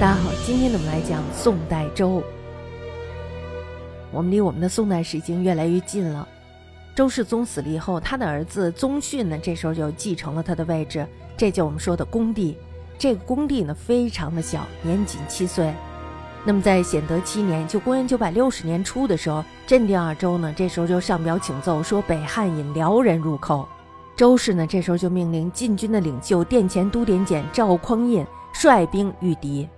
大家好，今天呢我们来讲宋代周。我们离我们的宋代史已经越来越近了。周世宗死了以后，他的儿子宗训呢，这时候就继承了他的位置，这就我们说的恭帝。这个恭帝呢，非常的小，年仅七岁。那么在显德七年，就公元九百六十年初的时候，镇定二州呢，这时候就上表请奏说北汉引辽人入寇。周氏呢，这时候就命令禁军的领袖殿前都点检赵匡胤率兵御敌。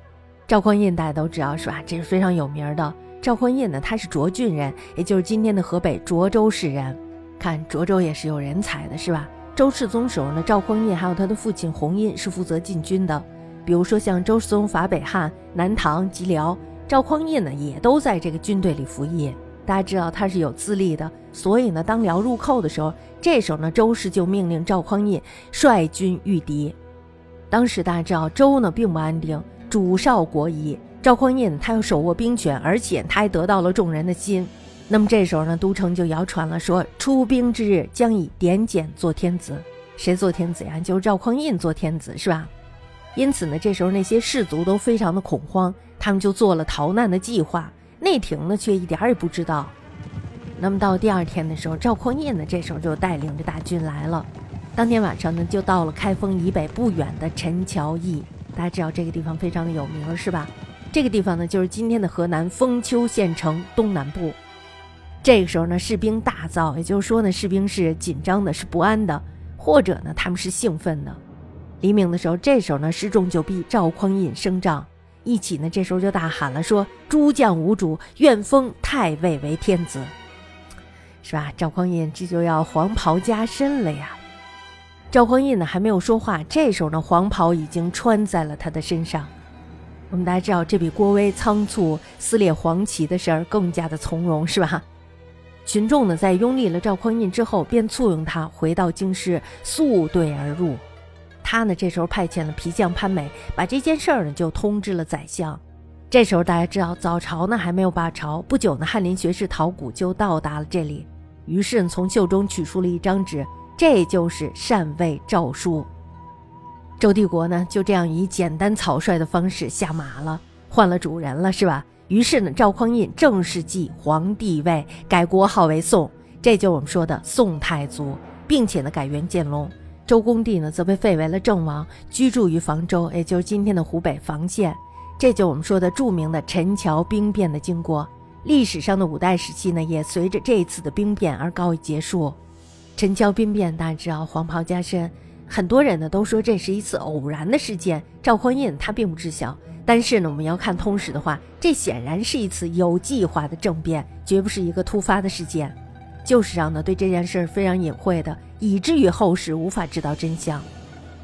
赵匡胤大家都知道是吧？这是非常有名的。赵匡胤呢，他是涿郡人，也就是今天的河北涿州市人。看涿州也是有人才的，是吧？周世宗时候呢，赵匡胤还有他的父亲弘殷是负责禁军的。比如说像周世宗伐北汉、南唐及辽，赵匡胤呢也都在这个军队里服役。大家知道他是有资历的，所以呢，当辽入寇的时候，这时候呢，周氏就命令赵匡胤率军御敌。当时大家知道周呢并不安定。主少国疑，赵匡胤他又手握兵权，而且他还得到了众人的心。那么这时候呢，都城就谣传了，说出兵之日将以点检做天子。谁做天子呀？就是赵匡胤做天子，是吧？因此呢，这时候那些士族都非常的恐慌，他们就做了逃难的计划。内廷呢，却一点也不知道。那么到第二天的时候，赵匡胤呢，这时候就带领着大军来了。当天晚上呢，就到了开封以北不远的陈桥驿。大家知道这个地方非常的有名，是吧？这个地方呢，就是今天的河南封丘县城东南部。这个时候呢，士兵大噪，也就是说呢，士兵是紧张的，是不安的，或者呢，他们是兴奋的。黎明的时候，这时候呢，失众就逼赵匡胤升帐，一起呢，这时候就大喊了，说：“诸将无主，愿封太尉为天子。”是吧？赵匡胤这就要黄袍加身了呀。赵匡胤呢还没有说话，这时候呢黄袍已经穿在了他的身上。我们大家知道，这比郭威仓促撕裂黄旗的事儿更加的从容，是吧？群众呢在拥立了赵匡胤之后，便簇拥他回到京师，速队而入。他呢这时候派遣了皮匠潘美，把这件事儿呢就通知了宰相。这时候大家知道，早朝呢还没有罢朝，不久呢翰林学士陶谷就到达了这里，于是从袖中取出了一张纸。这就是禅位诏书。周帝国呢，就这样以简单草率的方式下马了，换了主人了，是吧？于是呢，赵匡胤正式继皇帝位，改国号为宋，这就我们说的宋太祖，并且呢，改元建隆。周恭帝呢，则被废为了郑王，居住于房州，也就是今天的湖北房县。这就我们说的著名的陈桥兵变的经过。历史上的五代时期呢，也随着这一次的兵变而告以结束。陈桥兵变，大家知道黄袍加身，很多人呢都说这是一次偶然的事件。赵匡胤他并不知晓，但是呢，我们要看通史的话，这显然是一次有计划的政变，绝不是一个突发的事件。旧史上呢对这件事非常隐晦的，以至于后世无法知道真相。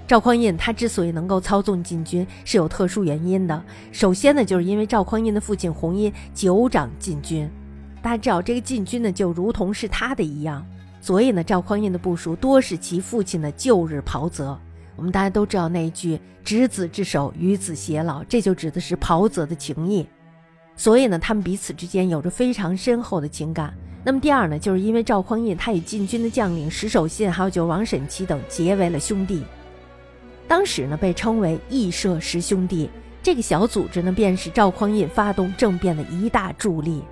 赵匡胤他之所以能够操纵禁军，是有特殊原因的。首先呢，就是因为赵匡胤的父亲弘殷久掌禁军，大家知道这个禁军呢就如同是他的一样。所以呢，赵匡胤的部署多是其父亲的旧日袍泽。我们大家都知道那一句“执子之手，与子偕老”，这就指的是袍泽的情谊。所以呢，他们彼此之间有着非常深厚的情感。那么第二呢，就是因为赵匡胤他与禁军的将领石守信还有就王审琦等结为了兄弟，当时呢被称为义社十兄弟。这个小组织呢，便是赵匡胤发动政变的一大助力。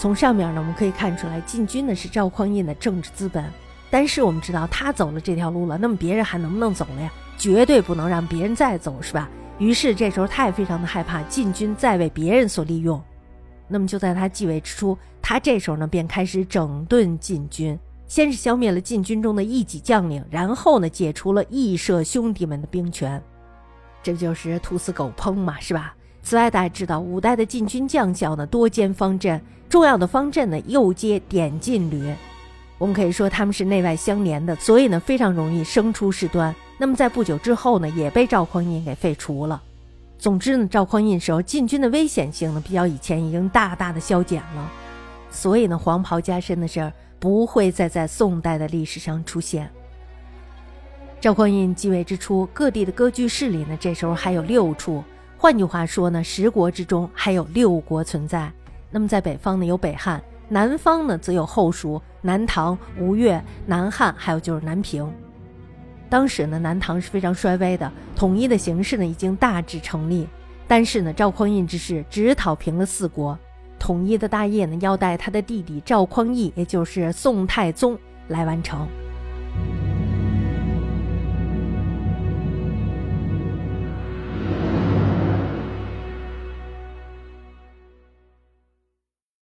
从上面呢，我们可以看出来，禁军呢是赵匡胤的政治资本。但是我们知道他走了这条路了，那么别人还能不能走了呀？绝对不能让别人再走，是吧？于是这时候他也非常的害怕禁军再为别人所利用。那么就在他继位之初，他这时候呢便开始整顿禁军，先是消灭了禁军中的一己将领，然后呢解除了义社兄弟们的兵权，这就是兔死狗烹嘛，是吧？此外，大家知道五代的禁军将校呢多兼方阵，重要的方阵呢又接点禁旅，我们可以说他们是内外相连的，所以呢非常容易生出事端。那么在不久之后呢，也被赵匡胤给废除了。总之呢，赵匡胤时候禁军的危险性呢，比较以前已经大大的消减了，所以呢黄袍加身的事儿不会再在宋代的历史上出现。赵匡胤继位之初，各地的割据势力呢，这时候还有六处。换句话说呢，十国之中还有六国存在。那么在北方呢有北汉，南方呢则有后蜀、南唐、吴越、南汉，还有就是南平。当时呢南唐是非常衰微的，统一的形式呢已经大致成立。但是呢，赵匡胤之事只讨平了四国，统一的大业呢要带他的弟弟赵匡义，也就是宋太宗来完成。